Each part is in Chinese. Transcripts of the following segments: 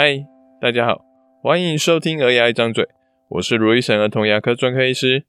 嗨，大家好，欢迎收听《儿牙一张嘴》，我是卢医生儿童牙科专科医师。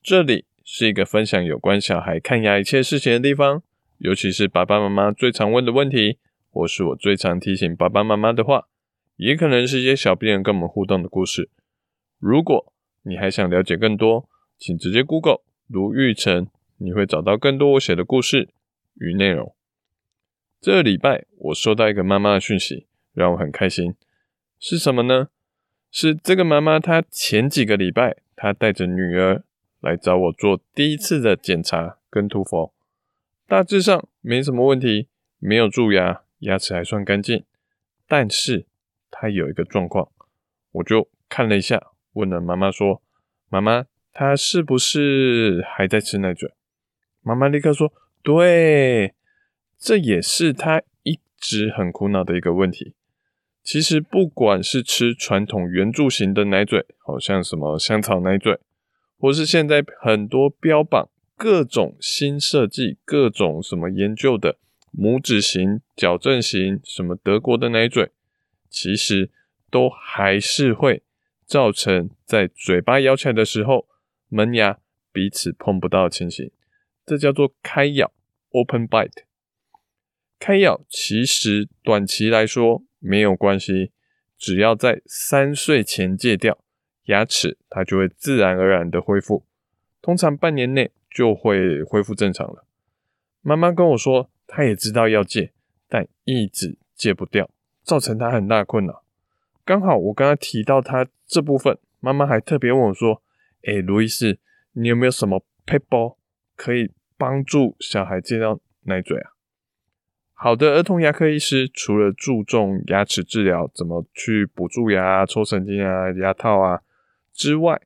这里是一个分享有关小孩看牙一切事情的地方，尤其是爸爸妈妈最常问的问题，或是我最常提醒爸爸妈妈的话，也可能是一些小病人跟我们互动的故事。如果你还想了解更多，请直接 Google 卢昱丞，你会找到更多我写的故事与内容。这礼拜我收到一个妈妈的讯息。让我很开心，是什么呢？是这个妈妈，她前几个礼拜，她带着女儿来找我做第一次的检查跟涂氟，大致上没什么问题，没有蛀牙，牙齿还算干净。但是她有一个状况，我就看了一下，问了妈妈说：“妈妈，她是不是还在吃奶嘴？”妈妈立刻说：“对，这也是她一直很苦恼的一个问题。”其实不管是吃传统圆柱形的奶嘴，好像什么香草奶嘴，或是现在很多标榜各种新设计、各种什么研究的拇指型、矫正型，什么德国的奶嘴，其实都还是会造成在嘴巴咬起来的时候，门牙彼此碰不到的情形，这叫做开咬 （open bite）。开咬其实短期来说，没有关系，只要在三岁前戒掉，牙齿它就会自然而然的恢复，通常半年内就会恢复正常了。妈妈跟我说，她也知道要戒，但一直戒不掉，造成她很大困扰。刚好我刚刚提到她这部分，妈妈还特别问我说：“诶，卢医师，你有没有什么撇步可以帮助小孩戒掉奶嘴啊？”好的儿童牙科医师除了注重牙齿治疗，怎么去补蛀牙、抽神经啊、牙套啊之外，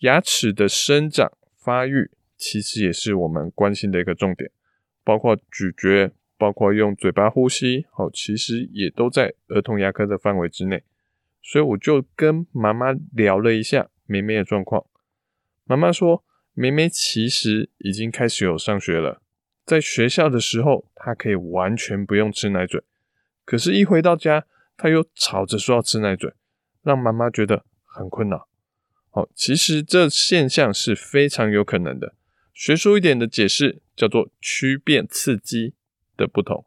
牙齿的生长发育其实也是我们关心的一个重点，包括咀嚼，包括用嘴巴呼吸，哦，其实也都在儿童牙科的范围之内。所以我就跟妈妈聊了一下梅梅的状况，妈妈说，梅梅其实已经开始有上学了。在学校的时候，他可以完全不用吃奶嘴，可是，一回到家，他又吵着说要吃奶嘴，让妈妈觉得很困扰。哦，其实这现象是非常有可能的。学术一点的解释叫做区变刺激的不同。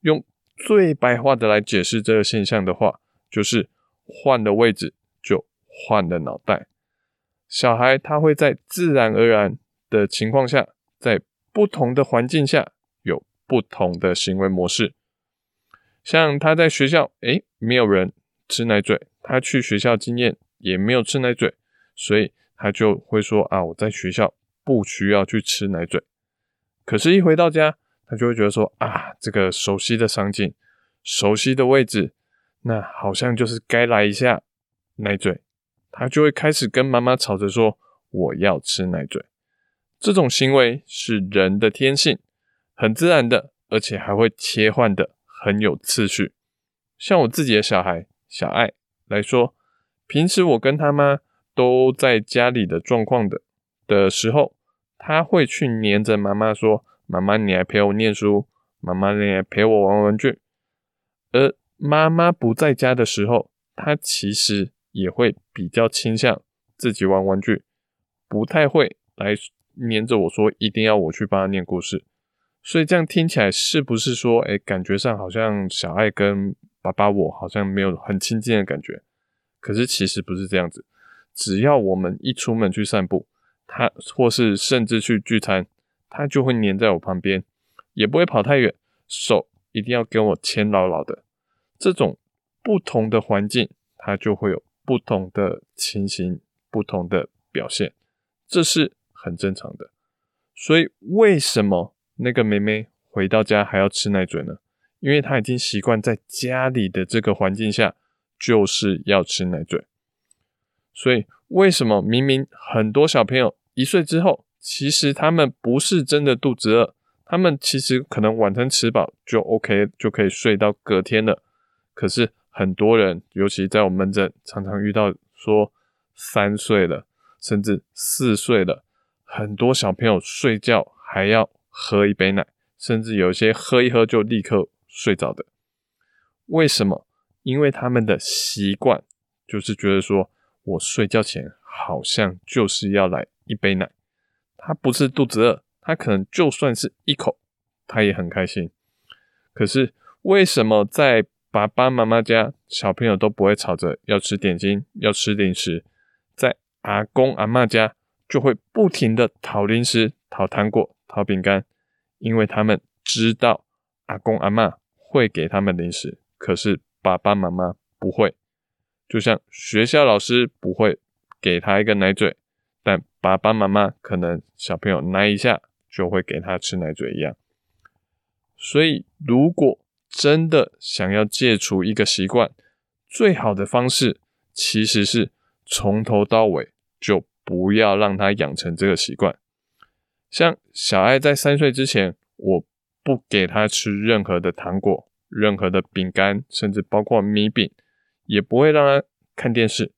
用最白话的来解释这个现象的话，就是换了位置就换了脑袋。小孩他会在自然而然的情况下，在不同的环境下有不同的行为模式，像他在学校，诶，没有人吃奶嘴，他去学校经验也没有吃奶嘴，所以他就会说啊，我在学校不需要去吃奶嘴。可是，一回到家，他就会觉得说啊，这个熟悉的场景，熟悉的位置，那好像就是该来一下奶嘴，他就会开始跟妈妈吵着说，我要吃奶嘴。这种行为是人的天性，很自然的，而且还会切换的很有次序。像我自己的小孩小爱来说，平时我跟他妈都在家里的状况的的时候，他会去黏着妈妈说：“妈妈，你来陪我念书，妈妈，你来陪我玩玩具。”而妈妈不在家的时候，他其实也会比较倾向自己玩玩具，不太会来。黏着我说一定要我去帮他念故事，所以这样听起来是不是说，哎，感觉上好像小爱跟爸爸我好像没有很亲近的感觉？可是其实不是这样子，只要我们一出门去散步，他或是甚至去聚餐，他就会黏在我旁边，也不会跑太远，手一定要跟我牵牢牢的。这种不同的环境，他就会有不同的情形，不同的表现，这是。很正常的，所以为什么那个妹妹回到家还要吃奶嘴呢？因为她已经习惯在家里的这个环境下就是要吃奶嘴。所以为什么明明很多小朋友一岁之后，其实他们不是真的肚子饿，他们其实可能晚餐吃饱就 OK，就可以睡到隔天了。可是很多人，尤其在我们门诊，常常遇到说三岁了，甚至四岁了。很多小朋友睡觉还要喝一杯奶，甚至有一些喝一喝就立刻睡着的。为什么？因为他们的习惯就是觉得说，我睡觉前好像就是要来一杯奶。他不是肚子饿，他可能就算是一口，他也很开心。可是为什么在爸爸妈妈家，小朋友都不会吵着要吃点心、要吃零食，在阿公阿嬷家就会不停的讨零食、讨糖果、讨饼干，因为他们知道阿公阿嬷会给他们零食，可是爸爸妈妈不会。就像学校老师不会给他一个奶嘴，但爸爸妈妈可能小朋友奶一下就会给他吃奶嘴一样。所以如果真的想要戒除一个习惯，最好的方式其实是从头到尾就不要让他养成这个习惯。像小爱在三岁之前，我不给他吃任何的糖果、任何的饼干，甚至包括米饼，也不会让他看电视。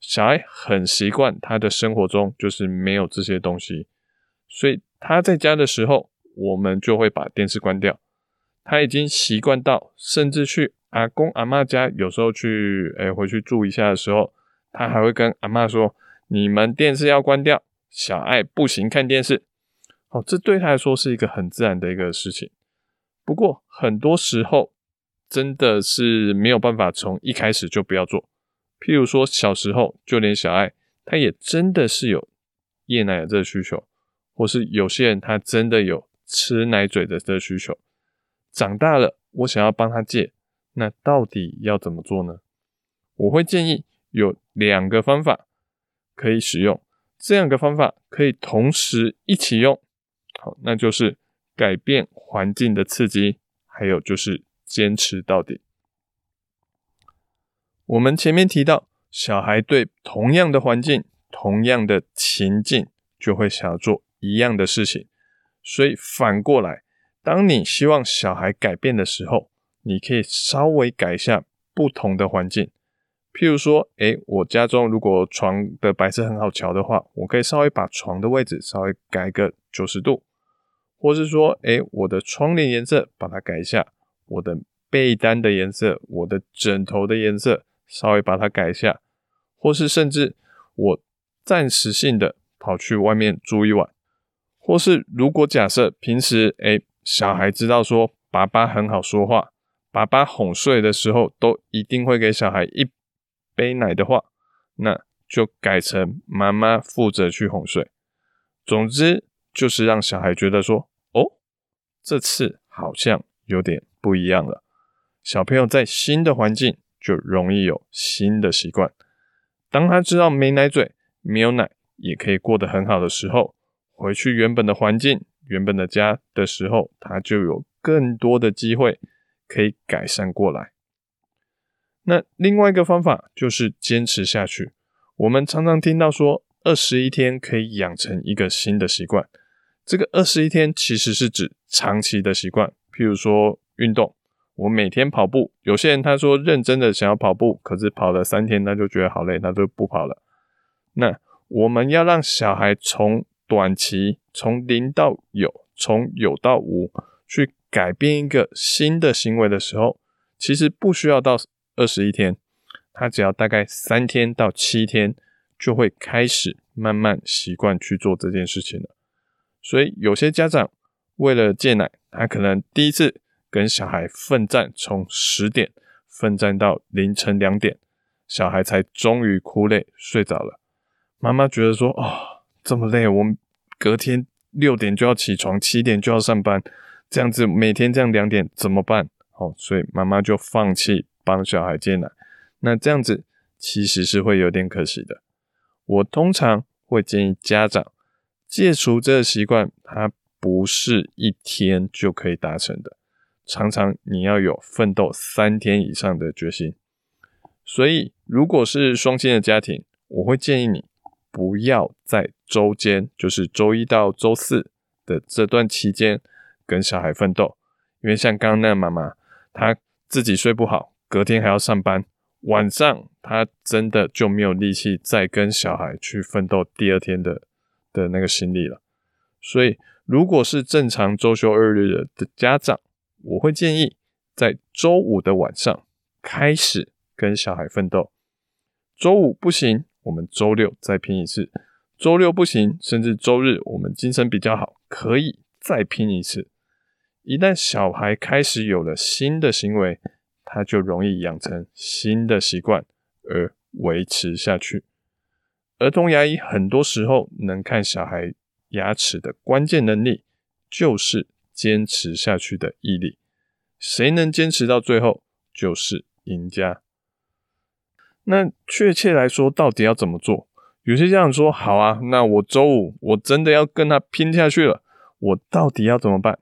小爱很习惯他的生活中就是没有这些东西，所以他在家的时候，我们就会把电视关掉。他已经习惯到，甚至去阿公阿嬷家，有时候去，诶、回去住一下的时候，他还会跟阿嬷说：“你们电视要关掉，小爱不行看电视。”哦，这对他来说是一个很自然的一个事情。不过很多时候真的是没有办法从一开始就不要做。譬如说小时候，就连小爱，他也真的是有夜奶的这个需求，或是有些人他真的有吃奶嘴的这个需求。长大了，我想要帮他戒，那到底要怎么做呢？我会建议有两个方法可以使用，这两个方法可以同时一起用。好，那就是改变环境的刺激，还有就是坚持到底。我们前面提到，小孩对同样的环境、同样的情境，就会想要做一样的事情，所以反过来。当你希望小孩改变的时候，你可以稍微改一下不同的环境。譬如说，诶，我家中如果床的白色很好瞧的话，我可以稍微把床的位置稍微改个九十度，或是说，诶，我的窗帘颜色把它改一下，我的被单的颜色，我的枕头的颜色稍微把它改一下，或是甚至我暂时性的跑去外面住一晚，或是如果假设平时，诶。小孩知道说爸爸很好说话，爸爸哄睡的时候都一定会给小孩一杯奶的话，那就改成妈妈负责去哄睡。总之就是让小孩觉得说，哦，这次好像有点不一样了。小朋友在新的环境就容易有新的习惯。当他知道没奶嘴、没有奶也可以过得很好的时候，回去原本的环境。原本的家的时候，他就有更多的机会可以改善过来。那另外一个方法就是坚持下去。我们常常听到说，二十一天可以养成一个新的习惯。这个二十一天其实是指长期的习惯，譬如说运动，我每天跑步。有些人他说认真的想要跑步，可是跑了三天他就觉得好累，他就不跑了。那我们要让小孩从短期从零到有，从有到无，去改变一个新的行为的时候，其实不需要到二十一天，他只要大概三天到七天，就会开始慢慢习惯去做这件事情了。所以有些家长为了戒奶，他可能第一次跟小孩奋战，从十点奋战到凌晨两点，小孩才终于哭累睡着了。妈妈觉得说，哦。这么累，我们隔天六点就要起床，七点就要上班，这样子每天这样两点怎么办？哦，所以妈妈就放弃帮小孩戒奶。那这样子其实是会有点可惜的。我通常会建议家长戒除这个习惯，它不是一天就可以达成的，常常你要有奋斗三天以上的决心。所以如果是双亲的家庭，我会建议你。不要在周间，就是周一到周四的这段期间跟小孩奋斗，因为像刚刚那个妈妈，她自己睡不好，隔天还要上班，晚上他真的就没有力气再跟小孩去奋斗第二天的的那个心力了。所以，如果是正常周休二日的家长，我会建议在周五的晚上开始跟小孩奋斗。周五不行，我们周六再拼一次；周六不行，甚至周日我们精神比较好，可以再拼一次。一旦小孩开始有了新的行为，他就容易养成新的习惯而维持下去。儿童牙医很多时候能看小孩牙齿的关键能力，就是坚持下去的毅力。谁能坚持到最后，就是赢家。那确切来说，到底要怎么做？有些家长说：“好啊，那我周五我真的要跟他拼下去了，我到底要怎么办？”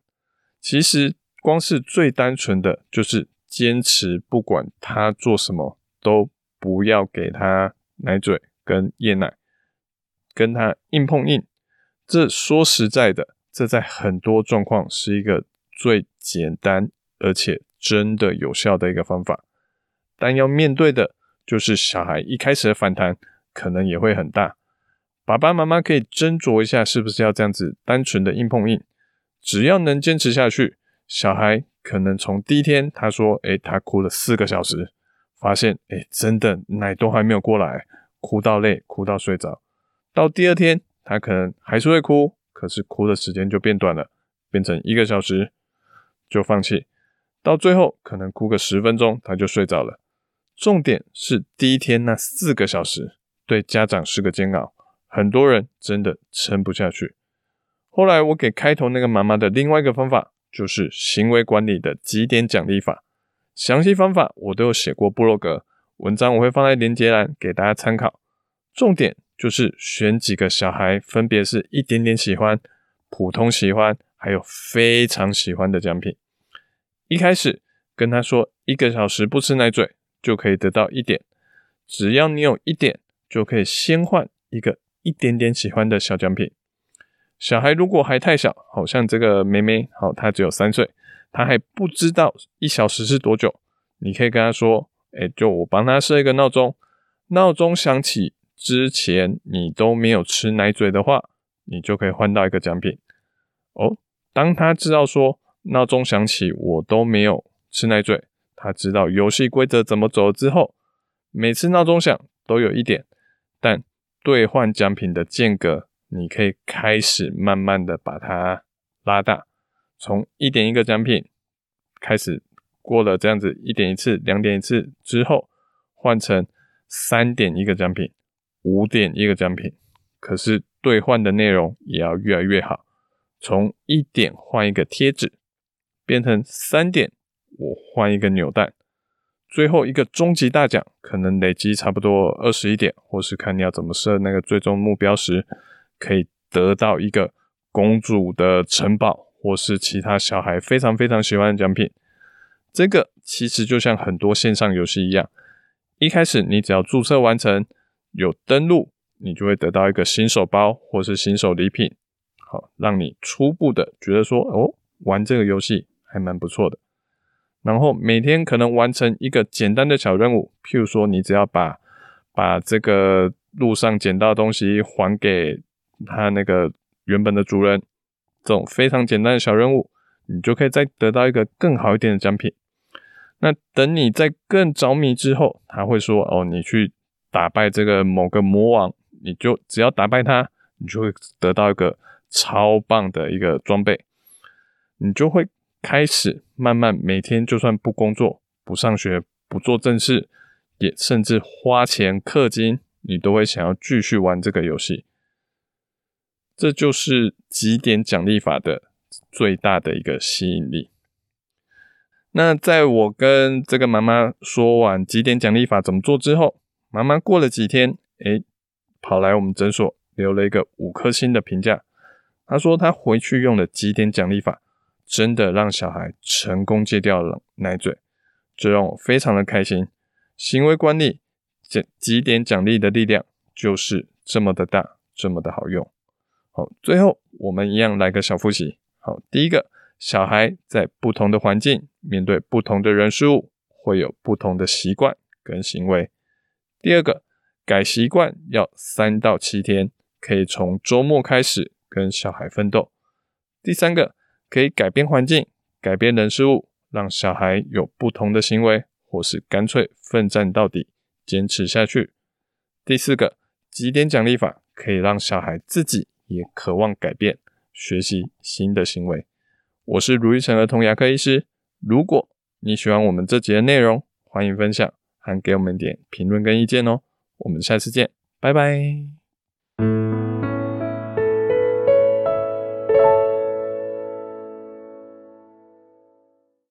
其实，光是最单纯的就是坚持，不管他做什么，都不要给他奶嘴。跟夜奶，跟他硬碰硬，这说实在的，这在很多状况是一个最简单而且真的有效的一个方法。但要面对的就是小孩一开始的反弹可能也会很大。爸爸妈妈可以斟酌一下，是不是要这样子单纯的硬碰硬？只要能坚持下去，小孩可能从第一天他说：“诶，他哭了四个小时，发现诶，真的奶都还没有过来。”哭到累，哭到睡着，到第二天他可能还是会哭，可是哭的时间就变短了，变成一个小时就放弃，到最后可能哭个十分钟他就睡着了。重点是第一天那四个小时对家长是个煎熬，很多人真的撑不下去。后来我给开头那个妈妈的另外一个方法，就是行为管理的几点奖励法，详细方法我都有写过部落格。文章我会放在连接栏给大家参考，重点就是选几个小孩，分别是一点点喜欢、普通喜欢，还有非常喜欢的奖品。一开始跟他说一个小时不吃奶嘴就可以得到一点，只要你有一点，就可以先换一个一点点喜欢的小奖品。小孩如果还太小，好像这个妹妹，好，她只有三岁，她还不知道一小时是多久，你可以跟她说。哎，就我帮她设一个闹钟，闹钟响起之前你都没有吃奶嘴的话，你就可以换到一个奖品。哦，当她知道说闹钟响起我都没有吃奶嘴，她知道游戏规则怎么走之后，每次闹钟响都有一点，但兑换奖品的间隔，你可以开始慢慢的把它拉大，从一点一个奖品开始。过了这样子一点一次、两点一次之后，换成三点一个奖品、五点一个奖品，可是兑换的内容也要越来越好。从一点换一个贴纸，变成三点我换一个扭蛋，最后一个终极大奖可能累积差不多二十一点，或是看你要怎么设那个最终目标时，可以得到一个公主的城堡，或是其他小孩非常非常喜欢的奖品。这个其实就像很多线上游戏一样，一开始你只要注册完成，有登录，你就会得到一个新手包或是新手礼品，好，让你初步的觉得说，哦，玩这个游戏还蛮不错的。然后每天可能完成一个简单的小任务，譬如说你只要把把这个路上捡到的东西还给他那个原本的主人，这种非常简单的小任务，你就可以再得到一个更好一点的奖品。那等你在更着迷之后，他会说：“哦，你去打败这个某个魔王，你就只要打败他，你就会得到一个超棒的一个装备。你就会开始慢慢每天，就算不工作、不上学、不做正事，也甚至花钱氪金，你都会想要继续玩这个游戏。这就是几点奖励法的最大的一个吸引力。”那在我跟这个妈妈说完几点奖励法怎么做之后，妈妈过了几天，诶，跑来我们诊所留了一个五颗星的评价。她说她回去用了几点奖励法，真的让小孩成功戒掉了奶嘴，这让我非常的开心。行为管理集集点奖励的力量就是这么的大，这么的好用。好，最后我们一样来个小复习。好，第一个。小孩在不同的环境，面对不同的人事物，会有不同的习惯跟行为。第二个，改习惯要三到七天，可以从周末开始跟小孩奋斗。第三个，可以改变环境，改变人事物，让小孩有不同的行为，或是干脆奋战到底，坚持下去。第四个，几点奖励法可以让小孩自己也渴望改变，学习新的行为。我是如意成儿童牙科医师。如果你喜欢我们这集的内容，欢迎分享，还给我们点评论跟意见哦。我们下次见，拜拜。